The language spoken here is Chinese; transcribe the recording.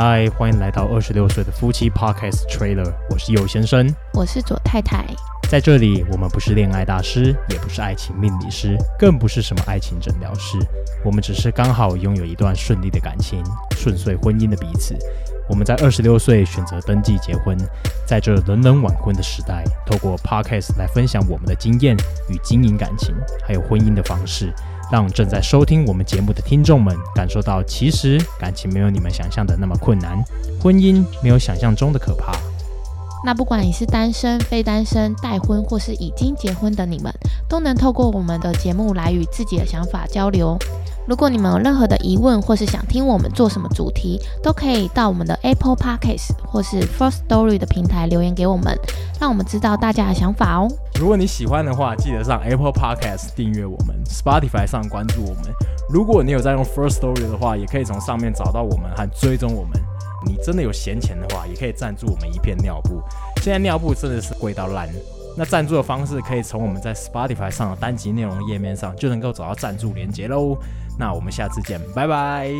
嗨，欢迎来到二十六岁的夫妻 Podcast Trailer，我是右先生，我是左太太。在这里，我们不是恋爱大师，也不是爱情命理师，更不是什么爱情诊疗师，我们只是刚好拥有一段顺利的感情、顺遂婚姻的彼此。我们在二十六岁选择登记结婚，在这人人晚婚的时代，透过 Podcast 来分享我们的经验与经营感情，还有婚姻的方式。让正在收听我们节目的听众们感受到，其实感情没有你们想象的那么困难，婚姻没有想象中的可怕。那不管你是单身、非单身、待婚或是已经结婚的你们，都能透过我们的节目来与自己的想法交流。如果你们有任何的疑问，或是想听我们做什么主题，都可以到我们的 Apple Podcast 或是 First Story 的平台留言给我们，让我们知道大家的想法哦。如果你喜欢的话，记得上 Apple Podcast 订阅我们，Spotify 上关注我们。如果你有在用 First Story 的话，也可以从上面找到我们和追踪我们。你真的有闲钱的话也可以赞助我们一片尿布。现在尿布真的是贵到烂。那赞助的方式可以从我们在 spotify 上的单集内容页面上就能够找到赞助连接喽。那我们下次见拜。拜。